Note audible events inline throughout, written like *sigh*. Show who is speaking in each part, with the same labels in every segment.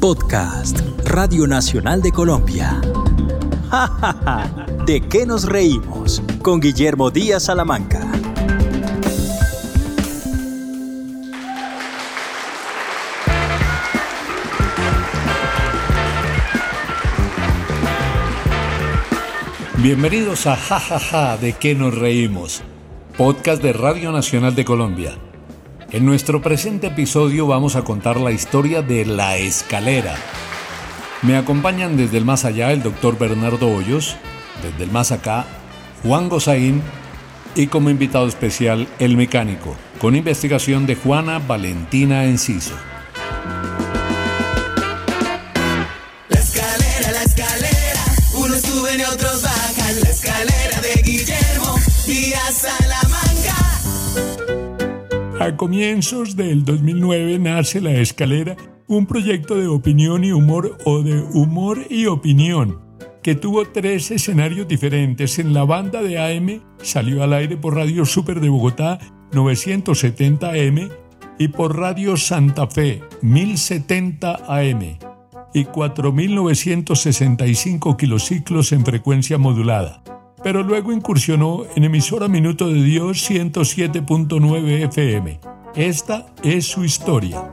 Speaker 1: Podcast, Radio Nacional de Colombia. ¡Ja, ja, ja! ¿De qué nos reímos? Con Guillermo Díaz Salamanca.
Speaker 2: Bienvenidos a Jajaja ja, de qué nos reímos, podcast de Radio Nacional de Colombia. En nuestro presente episodio vamos a contar la historia de La Escalera. Me acompañan desde el más allá el doctor Bernardo Hoyos, desde el más acá Juan Gozaín y como invitado especial el mecánico, con investigación de Juana Valentina Enciso. A comienzos del 2009 nace La Escalera, un proyecto de opinión y humor o de humor y opinión, que tuvo tres escenarios diferentes. En la banda de AM salió al aire por Radio Super de Bogotá 970 AM y por Radio Santa Fe 1070 AM y 4965 kilociclos en frecuencia modulada pero luego incursionó en emisora Minuto de Dios 107.9 FM. Esta es su historia.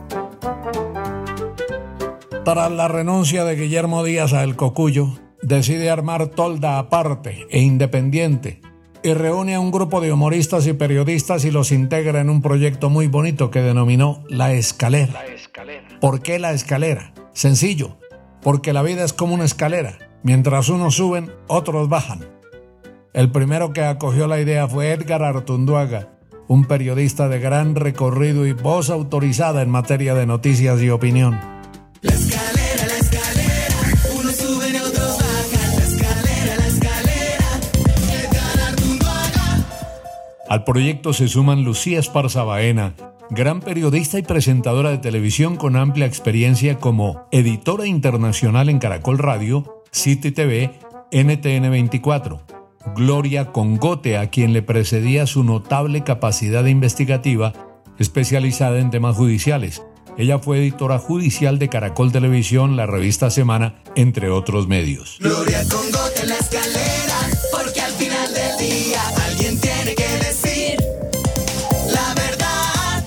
Speaker 2: Tras la renuncia de Guillermo Díaz a El Cocuyo, decide armar tolda aparte e independiente y reúne a un grupo de humoristas y periodistas y los integra en un proyecto muy bonito que denominó La Escalera. La escalera. ¿Por qué la escalera? Sencillo, porque la vida es como una escalera. Mientras unos suben, otros bajan. El primero que acogió la idea fue Edgar Artunduaga, un periodista de gran recorrido y voz autorizada en materia de noticias y opinión.
Speaker 3: La escalera, la escalera, unos suben y otros bajan. La escalera, la escalera, Edgar Artunduaga.
Speaker 2: Al proyecto se suman Lucía Esparza Baena, gran periodista y presentadora de televisión con amplia experiencia como editora internacional en Caracol Radio, City TV, NTN 24. Gloria Congote, a quien le precedía su notable capacidad investigativa especializada en temas judiciales. Ella fue editora judicial de Caracol Televisión, la revista Semana, entre otros medios.
Speaker 3: Gloria Congote en la escalera, porque al final del día alguien tiene que decir la verdad.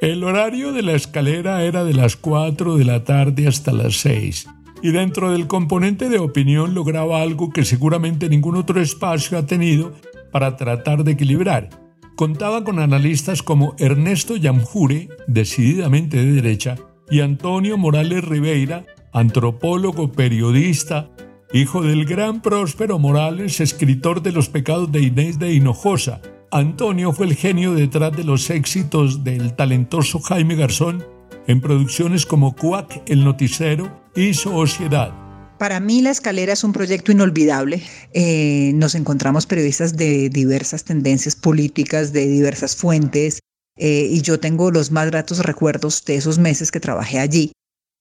Speaker 2: El horario de la escalera era de las 4 de la tarde hasta las 6 y dentro del componente de opinión lograba algo que seguramente ningún otro espacio ha tenido para tratar de equilibrar. Contaba con analistas como Ernesto Yamjure, decididamente de derecha, y Antonio Morales Ribeira, antropólogo, periodista, hijo del gran Próspero Morales, escritor de Los pecados de Inés de Hinojosa. Antonio fue el genio detrás de los éxitos del talentoso Jaime Garzón en producciones como Cuac, El Noticiero y Sociedad.
Speaker 4: Para mí la escalera es un proyecto inolvidable. Eh, nos encontramos periodistas de diversas tendencias políticas, de diversas fuentes, eh, y yo tengo los más gratos recuerdos de esos meses que trabajé allí,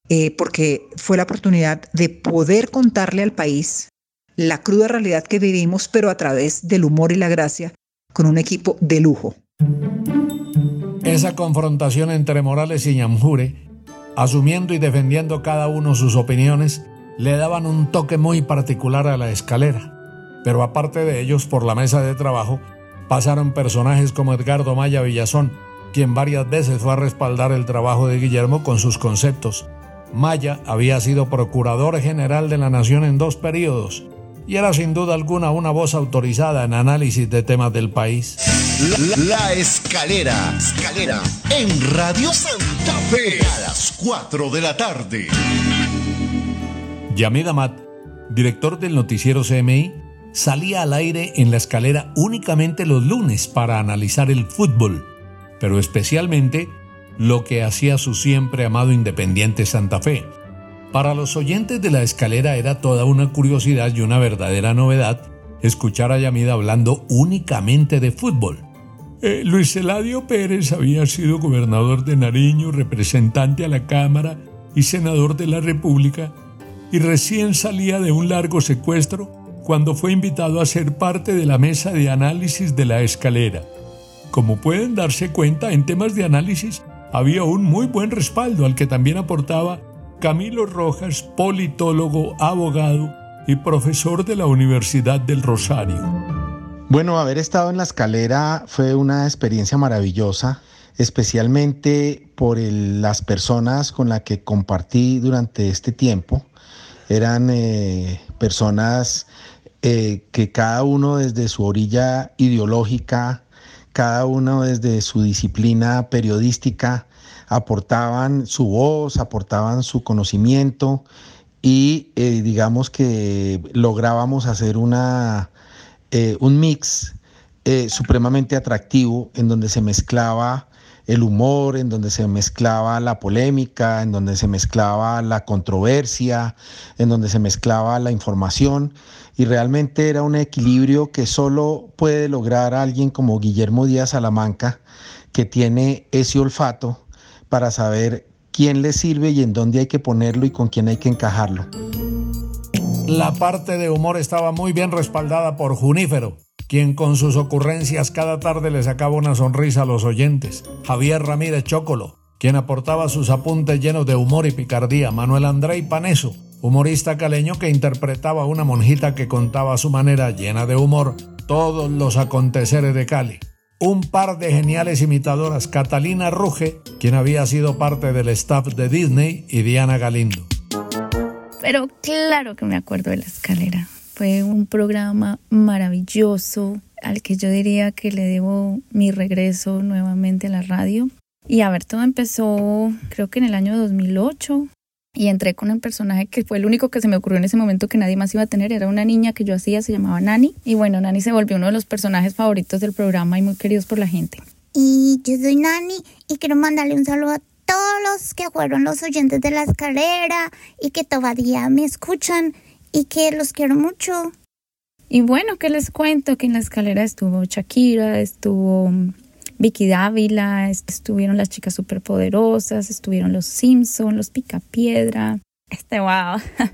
Speaker 4: eh, porque fue la oportunidad de poder contarle al país la cruda realidad que vivimos, pero a través del humor y la gracia, con un equipo de lujo.
Speaker 2: Esa confrontación entre Morales y Ñamjure asumiendo y defendiendo cada uno sus opiniones, le daban un toque muy particular a la escalera. Pero aparte de ellos, por la mesa de trabajo, pasaron personajes como Edgardo Maya Villazón, quien varias veces fue a respaldar el trabajo de Guillermo con sus conceptos. Maya había sido procurador general de la Nación en dos periodos y era sin duda alguna una voz autorizada en análisis de temas del país.
Speaker 5: La, la escalera, escalera, en Radio Santa Fe a las 4 de la tarde.
Speaker 2: Yamid Amat, director del noticiero CMI, salía al aire en la escalera únicamente los lunes para analizar el fútbol, pero especialmente lo que hacía su siempre amado Independiente Santa Fe para los oyentes de la escalera era toda una curiosidad y una verdadera novedad escuchar a Yamida hablando únicamente de fútbol. Eh, Luis Eladio Pérez había sido gobernador de Nariño, representante a la Cámara y senador de la República, y recién salía de un largo secuestro cuando fue invitado a ser parte de la mesa de análisis de la escalera. Como pueden darse cuenta, en temas de análisis había un muy buen respaldo al que también aportaba Camilo Rojas, politólogo, abogado y profesor de la Universidad del Rosario.
Speaker 6: Bueno, haber estado en la escalera fue una experiencia maravillosa, especialmente por las personas con las que compartí durante este tiempo. Eran eh, personas eh, que cada uno desde su orilla ideológica, cada uno desde su disciplina periodística, aportaban su voz, aportaban su conocimiento y eh, digamos que lográbamos hacer una, eh, un mix supremamente atractivo en donde se mezclaba el humor, en donde se mezclaba la polémica, en donde se mezclaba la controversia, en donde se mezclaba la información. Y realmente era un equilibrio que solo puede lograr alguien como Guillermo Díaz Salamanca, que tiene ese olfato para saber quién le sirve y en dónde hay que ponerlo y con quién hay que encajarlo.
Speaker 2: La parte de humor estaba muy bien respaldada por Junífero, quien con sus ocurrencias cada tarde le sacaba una sonrisa a los oyentes. Javier Ramírez Chocolo, quien aportaba sus apuntes llenos de humor y picardía. Manuel André Paneso, humorista caleño que interpretaba a una monjita que contaba a su manera llena de humor todos los aconteceres de Cali. Un par de geniales imitadoras, Catalina Ruge, quien había sido parte del staff de Disney, y Diana Galindo.
Speaker 7: Pero claro que me acuerdo de la escalera. Fue un programa maravilloso al que yo diría que le debo mi regreso nuevamente a la radio. Y a ver, todo empezó creo que en el año 2008, y entré con un personaje que fue el único que se me ocurrió en ese momento que nadie más iba a tener. Era una niña que yo hacía, se llamaba Nani. Y bueno, Nani se volvió uno de los personajes favoritos del programa y muy queridos por la gente.
Speaker 8: Y yo soy Nani y quiero mandarle un saludo a todos los que fueron los oyentes de la escalera y que todavía me escuchan y que los quiero mucho.
Speaker 7: Y bueno, ¿qué les cuento? Que en la escalera estuvo Shakira, estuvo Vicky Dávila, estuvieron las chicas superpoderosas, estuvieron los Simpson, los Picapiedra. Este, wow. *laughs*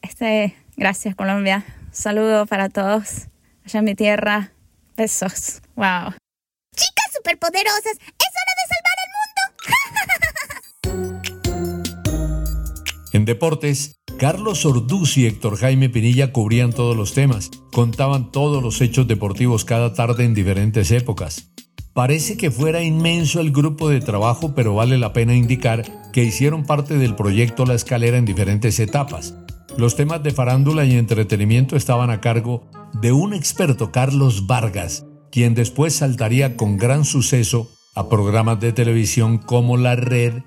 Speaker 7: Este, gracias Colombia. saludo para todos. Allá en mi tierra. Besos. Wow.
Speaker 8: Chicas superpoderosas, es hora de salvar
Speaker 2: el mundo. *laughs* en deportes, Carlos Orduz y Héctor Jaime Pinilla cubrían todos los temas, contaban todos los hechos deportivos cada tarde en diferentes épocas. Parece que fuera inmenso el grupo de trabajo, pero vale la pena indicar que hicieron parte del proyecto La Escalera en diferentes etapas. Los temas de farándula y entretenimiento estaban a cargo de un experto, Carlos Vargas, quien después saltaría con gran suceso a programas de televisión como La Red,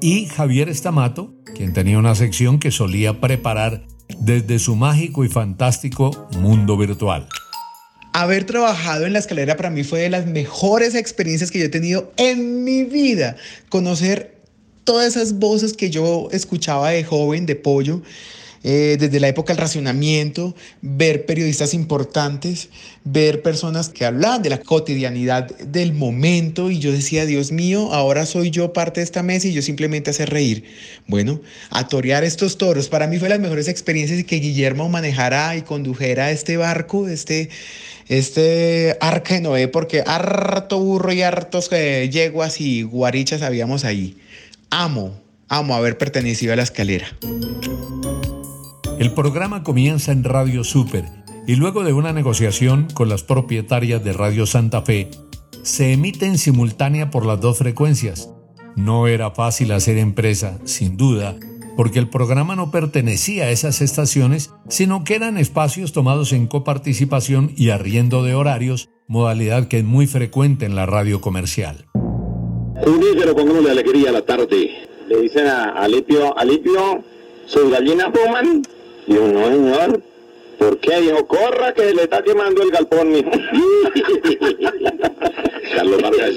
Speaker 2: y Javier Estamato, quien tenía una sección que solía preparar desde su mágico y fantástico mundo virtual.
Speaker 9: Haber trabajado en la escalera para mí fue de las mejores experiencias que yo he tenido en mi vida. Conocer todas esas voces que yo escuchaba de joven, de pollo, eh, desde la época del racionamiento, ver periodistas importantes, ver personas que hablaban de la cotidianidad del momento y yo decía, Dios mío, ahora soy yo parte de esta mesa y yo simplemente hacer reír. Bueno, a torear estos toros, para mí fue las mejores experiencias que Guillermo manejara y condujera este barco, este este arca de Noé, porque harto burro y hartos eh, yeguas y guarichas habíamos ahí. Amo, amo haber pertenecido a la escalera.
Speaker 2: El programa comienza en Radio Super y luego de una negociación con las propietarias de Radio Santa Fe, se emite en simultánea por las dos frecuencias. No era fácil hacer empresa, sin duda, porque el programa no pertenecía a esas estaciones, sino que eran espacios tomados en coparticipación y arriendo de horarios, modalidad que es muy frecuente en la radio comercial.
Speaker 10: Unífero, pongámosle alegría a la tarde. Le dicen a Alipio, Alipio, ¿sus gallinas fuman? Dijo, no, señor. ¿Por qué? Dijo, corra que le está quemando el galpón, mijo. *laughs*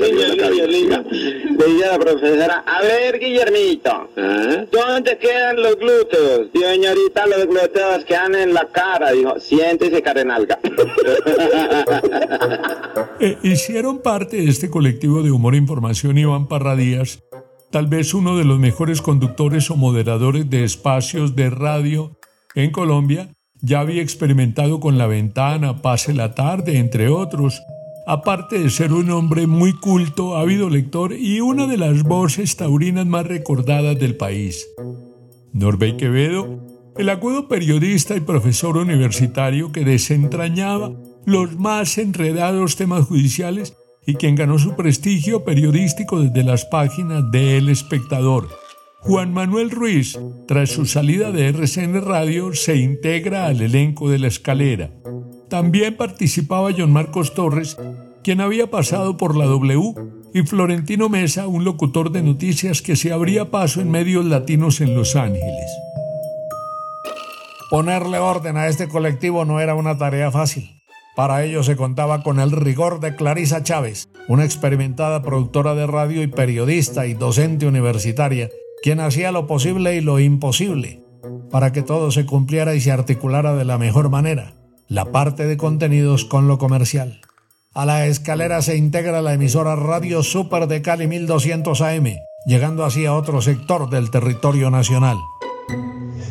Speaker 10: Carlos Vargas Le dije a la profesora, a ver, Guillermito, ¿Ah? ¿dónde quedan los glúteos? Dijo, señorita, los glúteos quedan en la cara. Dijo, siéntese, carenalga. *laughs*
Speaker 2: Eh, hicieron parte de este colectivo de humor e información Iván Parradías, tal vez uno de los mejores conductores o moderadores de espacios de radio en Colombia, ya había experimentado con La Ventana, Pase la Tarde, entre otros, aparte de ser un hombre muy culto, ávido lector y una de las voces taurinas más recordadas del país. Norbey Quevedo, el agudo periodista y profesor universitario que desentrañaba los más enredados temas judiciales y quien ganó su prestigio periodístico desde las páginas de El Espectador. Juan Manuel Ruiz, tras su salida de RCN Radio, se integra al elenco de La Escalera. También participaba John Marcos Torres, quien había pasado por la W, y Florentino Mesa, un locutor de noticias que se abría paso en medios latinos en Los Ángeles. Ponerle orden a este colectivo no era una tarea fácil. Para ello se contaba con el rigor de Clarisa Chávez, una experimentada productora de radio y periodista y docente universitaria, quien hacía lo posible y lo imposible para que todo se cumpliera y se articulara de la mejor manera, la parte de contenidos con lo comercial. A la escalera se integra la emisora Radio Super de Cali 1200 AM, llegando así a otro sector del territorio nacional.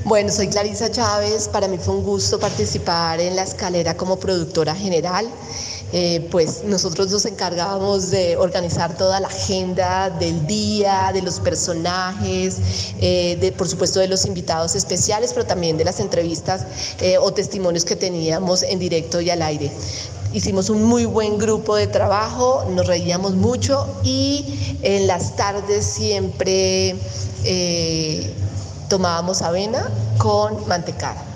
Speaker 11: Bueno, soy Clarisa Chávez. Para mí fue un gusto participar en la escalera como productora general. Eh, pues nosotros nos encargábamos de organizar toda la agenda del día, de los personajes, eh, de, por supuesto de los invitados especiales, pero también de las entrevistas eh, o testimonios que teníamos en directo y al aire. Hicimos un muy buen grupo de trabajo, nos reíamos mucho y en las tardes siempre tomábamos avena con mantecada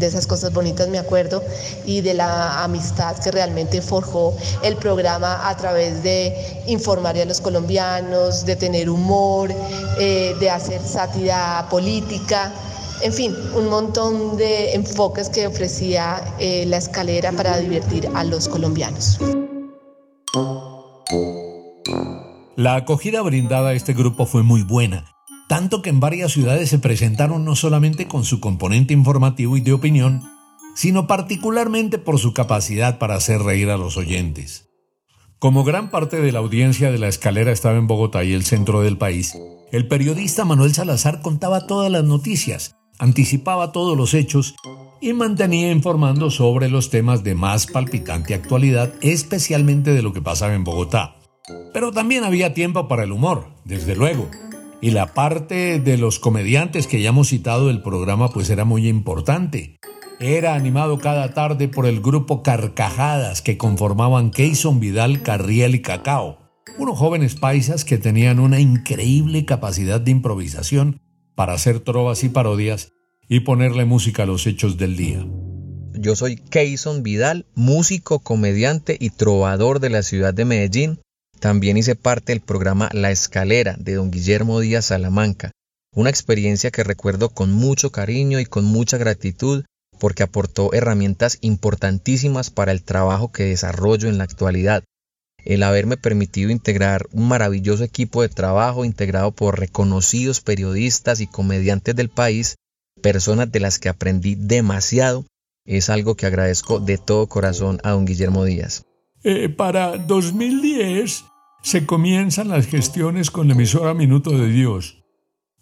Speaker 11: de esas cosas bonitas me acuerdo y de la amistad que realmente forjó el programa a través de informar a los colombianos, de tener humor, eh, de hacer sátira política. En fin, un montón de enfoques que ofrecía eh, la escalera para divertir a los colombianos.
Speaker 2: La acogida brindada a este grupo fue muy buena tanto que en varias ciudades se presentaron no solamente con su componente informativo y de opinión, sino particularmente por su capacidad para hacer reír a los oyentes. Como gran parte de la audiencia de la escalera estaba en Bogotá y el centro del país, el periodista Manuel Salazar contaba todas las noticias, anticipaba todos los hechos y mantenía informando sobre los temas de más palpitante actualidad, especialmente de lo que pasaba en Bogotá. Pero también había tiempo para el humor, desde luego y la parte de los comediantes que ya hemos citado del programa pues era muy importante. Era animado cada tarde por el grupo Carcajadas que conformaban Keyson Vidal, Carriel y Cacao, unos jóvenes paisas que tenían una increíble capacidad de improvisación para hacer trovas y parodias y ponerle música a los hechos del día.
Speaker 12: Yo soy Keyson Vidal, músico, comediante y trovador de la ciudad de Medellín también hice parte del programa La Escalera de don Guillermo Díaz Salamanca, una experiencia que recuerdo con mucho cariño y con mucha gratitud porque aportó herramientas importantísimas para el trabajo que desarrollo en la actualidad. El haberme permitido integrar un maravilloso equipo de trabajo integrado por reconocidos periodistas y comediantes del país, personas de las que aprendí demasiado, es algo que agradezco de todo corazón a don Guillermo Díaz.
Speaker 2: Eh, para 2010 se comienzan las gestiones con la emisora Minuto de Dios.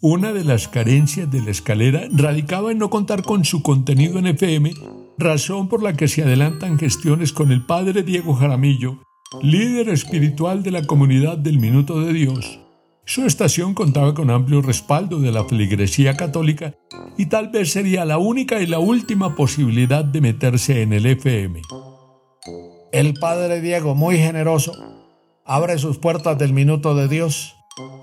Speaker 2: Una de las carencias de la escalera radicaba en no contar con su contenido en FM, razón por la que se adelantan gestiones con el padre Diego Jaramillo, líder espiritual de la comunidad del Minuto de Dios. Su estación contaba con amplio respaldo de la feligresía católica y tal vez sería la única y la última posibilidad de meterse en el FM. El padre Diego, muy generoso, abre sus puertas del minuto de Dios,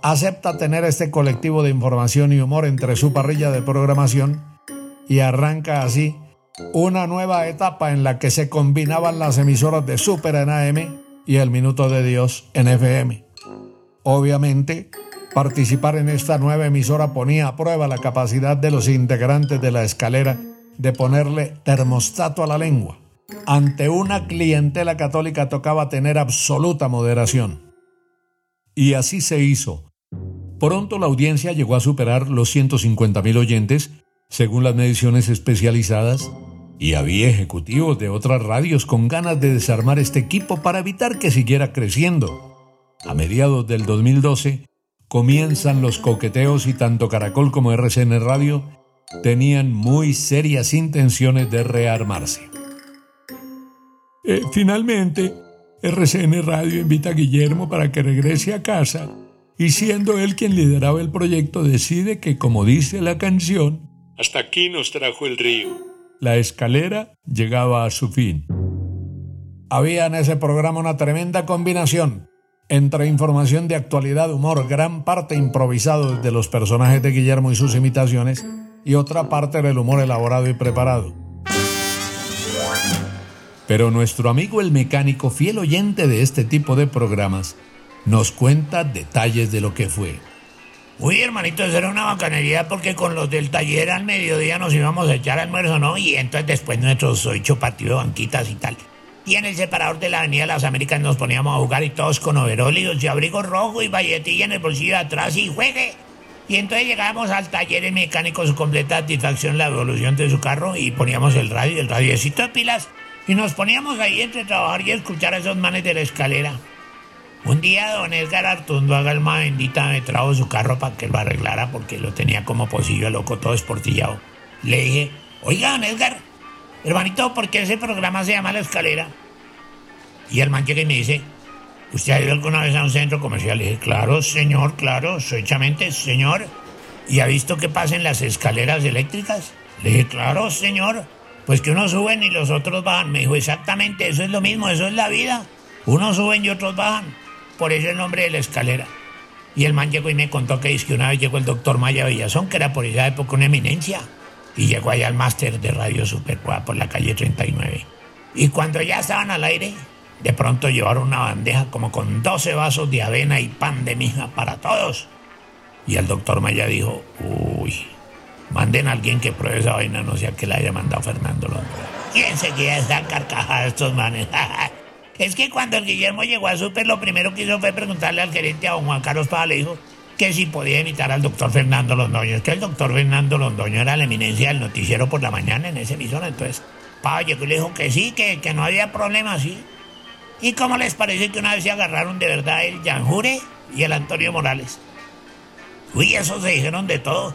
Speaker 2: acepta tener este colectivo de información y humor entre su parrilla de programación y arranca así una nueva etapa en la que se combinaban las emisoras de Super en AM y el Minuto de Dios en FM. Obviamente, participar en esta nueva emisora ponía a prueba la capacidad de los integrantes de la escalera de ponerle termostato a la lengua ante una clientela católica tocaba tener absoluta moderación. Y así se hizo. Pronto la audiencia llegó a superar los 150.000 oyentes, según las mediciones especializadas, y había ejecutivos de otras radios con ganas de desarmar este equipo para evitar que siguiera creciendo. A mediados del 2012 comienzan los coqueteos y tanto Caracol como RCN Radio tenían muy serias intenciones de rearmarse. Eh, finalmente, RCN Radio invita a Guillermo para que regrese a casa y siendo él quien lideraba el proyecto decide que, como dice la canción, hasta aquí nos trajo el río. La escalera llegaba a su fin. Había en ese programa una tremenda combinación entre información de actualidad, humor, gran parte improvisado de los personajes de Guillermo y sus imitaciones, y otra parte del humor elaborado y preparado. Pero nuestro amigo el mecánico, fiel oyente de este tipo de programas, nos cuenta detalles de lo que fue.
Speaker 13: Uy, hermanito, eso era una bacanería porque con los del taller al mediodía nos íbamos a echar almuerzo, ¿no? Y entonces después nuestros ocho partidos de banquitas y tal. Y en el separador de la Avenida Las Américas nos poníamos a jugar y todos con overolios y abrigo rojo y valletilla en el bolsillo de atrás y juegue. Y entonces llegábamos al taller el mecánico, su completa satisfacción, la evolución de su carro y poníamos el radio, el radiocito de pilas y nos poníamos ahí entre trabajar y escuchar a esos manes de la escalera. Un día don Edgar Artundo, alma bendita, me trajo su carro para que lo arreglara porque lo tenía como pocillo loco, todo esportillado. Le dije, oiga, don Edgar, hermanito, ¿por qué ese programa se llama La Escalera? Y el man llega y me dice, ¿usted ha ido alguna vez a un centro comercial? Le dije, claro, señor, claro, soy chamente, señor. ¿Y ha visto qué pasa en las escaleras eléctricas? Le dije, claro, señor. Pues que unos suben y los otros bajan. Me dijo, exactamente, eso es lo mismo, eso es la vida. Unos suben y otros bajan. Por eso el nombre de la escalera. Y el man llegó y me contó que, que una vez llegó el doctor Maya Villazón, que era por esa época una eminencia. Y llegó allá al máster de Radio Super por la calle 39. Y cuando ya estaban al aire, de pronto llevaron una bandeja como con 12 vasos de avena y pan de mija para todos. Y el doctor Maya dijo, uy, Manden a alguien que pruebe esa vaina, no sea que la haya mandado Fernando Londoño. Y enseguida están carcajadas estos manes. *laughs* es que cuando el Guillermo llegó a Super, lo primero que hizo fue preguntarle al gerente a don Juan Carlos Pava, le dijo que si podía imitar al doctor Fernando Londoño. Es que el doctor Fernando Londoño era la eminencia del noticiero por la mañana en ese emisora. Entonces, Pava llegó y le dijo que sí, que, que no había problema, sí. ¿Y cómo les parece que una vez se agarraron de verdad el Janjure y el Antonio Morales? Uy, eso se dijeron de todo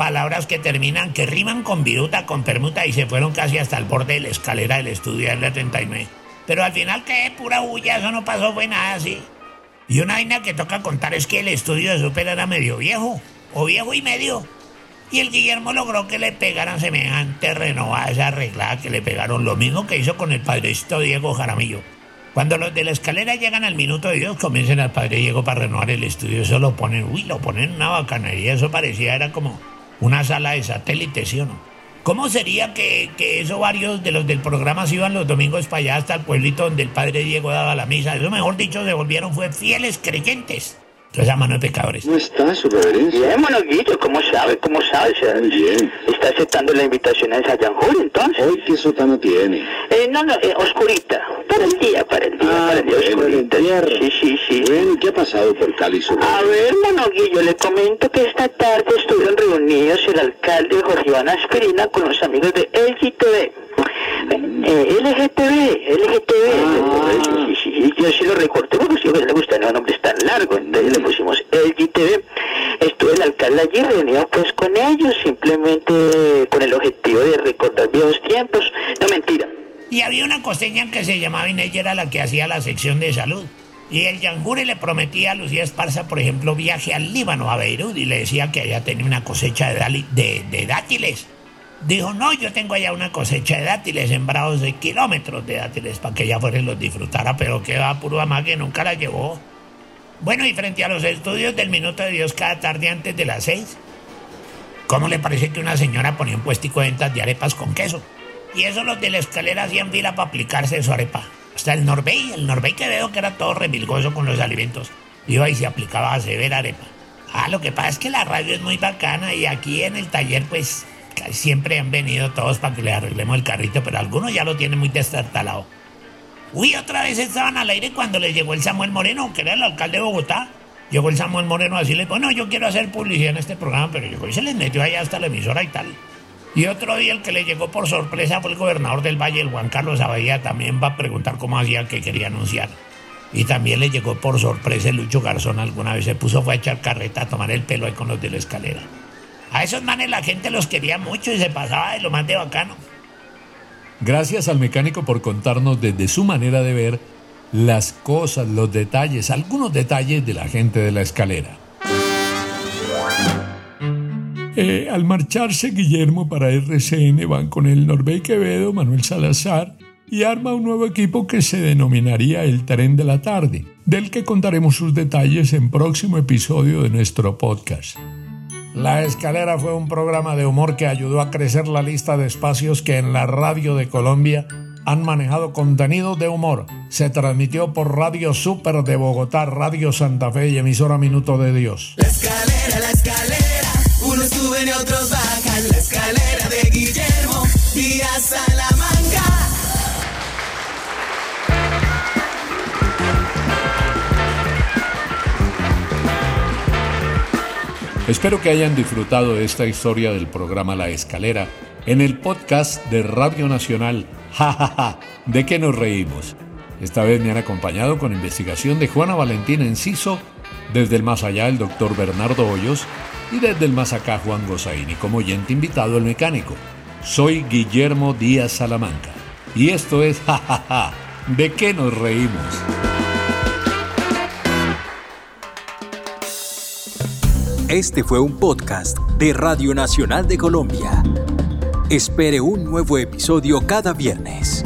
Speaker 13: palabras que terminan, que riman con viruta, con permuta y se fueron casi hasta el borde de la escalera del estudio del 39. Pero al final, ¿qué? Pura bulla, eso no pasó, fue nada así. Y una vaina que toca contar es que el estudio de Super era medio viejo, o viejo y medio. Y el Guillermo logró que le pegaran semejante renovada esa arreglada que le pegaron, lo mismo que hizo con el padrecito Diego Jaramillo. Cuando los de la escalera llegan al minuto de Dios, comiencen al padre Diego para renovar el estudio, eso lo ponen, uy, lo ponen en una bacanería, eso parecía, era como una sala de satélite, ¿sí o no? ¿Cómo sería que, que eso varios de los del programa se iban los domingos para allá hasta el pueblito donde el padre Diego daba la misa? Eso, mejor dicho, se volvieron fue fieles creyentes. Entonces a mano de pecadores.
Speaker 10: ¿Cómo está, su reverencia? Bien, monoguillo, ¿cómo sabe? ¿Cómo sabe? Bien. ¿Está aceptando la invitación a esa Yanjur, entonces?
Speaker 14: ¿Hoy qué sótano tiene?
Speaker 10: Eh, no, no, eh, oscurita. Para el día, para el día,
Speaker 14: Ah,
Speaker 10: para el día
Speaker 14: bueno,
Speaker 10: oscurita. Sí, sí, sí.
Speaker 14: Bueno, ¿qué ha pasado por Cali, su
Speaker 10: A ver, monoguillo, le comento que esta tarde reunidos el alcalde Jorge Iván Aspirina con los amigos de LGTB. Eh, LGTB, LGTB. Sí, sí, sí, yo sí lo recorté porque si a ustedes les gustan los nombres tan largos, entonces le pusimos LGTB. Estuvo el alcalde allí reunido pues con ellos, simplemente con el objetivo de recordar viejos tiempos. No, mentira.
Speaker 13: Y había una costeña que se llamaba Inés y era la que hacía la sección de salud. Y el Yanjure le prometía a Lucía Esparza, por ejemplo, viaje al Líbano, a Beirut, y le decía que allá tenía una cosecha de, dátiles. Dijo, no, yo tengo allá una cosecha de dátiles, sembrados de kilómetros de dátiles, para que ella fuera y los disfrutara, pero que va puro amá que nunca la llevó. Bueno, y frente a los estudios del Minuto de Dios cada tarde antes de las seis, ¿cómo le parece que una señora ponía un puestico de ventas de arepas con queso? Y eso los de la escalera hacían fila para aplicarse su arepa. Hasta el Norbey, el Norbey que veo que era todo remilgoso con los alimentos, iba y se aplicaba a severa arepa. Ah, lo que pasa es que la radio es muy bacana y aquí en el taller pues siempre han venido todos para que le arreglemos el carrito, pero algunos ya lo tienen muy destartalado. Uy, otra vez estaban al aire cuando les llegó el Samuel Moreno, que era el alcalde de Bogotá. Llegó el Samuel Moreno así, le dijo, no, yo quiero hacer publicidad en este programa, pero llegó y se les metió allá hasta la emisora y tal. Y otro día el que le llegó por sorpresa fue el gobernador del Valle, el Juan Carlos Abadía, también va a preguntar cómo hacía que quería anunciar. Y también le llegó por sorpresa el Lucho Garzón alguna vez, se puso fue a echar carreta, a tomar el pelo ahí con los de la escalera. A esos manes la gente los quería mucho y se pasaba de lo más de bacano.
Speaker 2: Gracias al mecánico por contarnos desde su manera de ver las cosas, los detalles, algunos detalles de la gente de la escalera. Eh, al marcharse Guillermo para RCN van con el Norbey Quevedo, Manuel Salazar y arma un nuevo equipo que se denominaría el Tren de la Tarde, del que contaremos sus detalles en próximo episodio de nuestro podcast. La Escalera fue un programa de humor que ayudó a crecer la lista de espacios que en la radio de Colombia han manejado contenido de humor. Se transmitió por Radio Super de Bogotá, Radio Santa Fe y emisora Minuto de Dios.
Speaker 3: La escalera, la escalera, unos suben y otros bajan. La escalera de Guillermo Díaz Salamanca.
Speaker 2: Espero que hayan disfrutado de esta historia del programa La Escalera en el podcast de Radio Nacional. *laughs* Ja, ja, ja, ¿de qué nos reímos? Esta vez me han acompañado con investigación de Juana Valentina Enciso, desde el más allá el doctor Bernardo Hoyos y desde el más acá Juan Gozaini como oyente invitado el mecánico. Soy Guillermo Díaz Salamanca y esto es Ja, ja, ja, ¿de qué nos reímos?
Speaker 1: Este fue un podcast de Radio Nacional de Colombia. Espere un nuevo episodio cada viernes.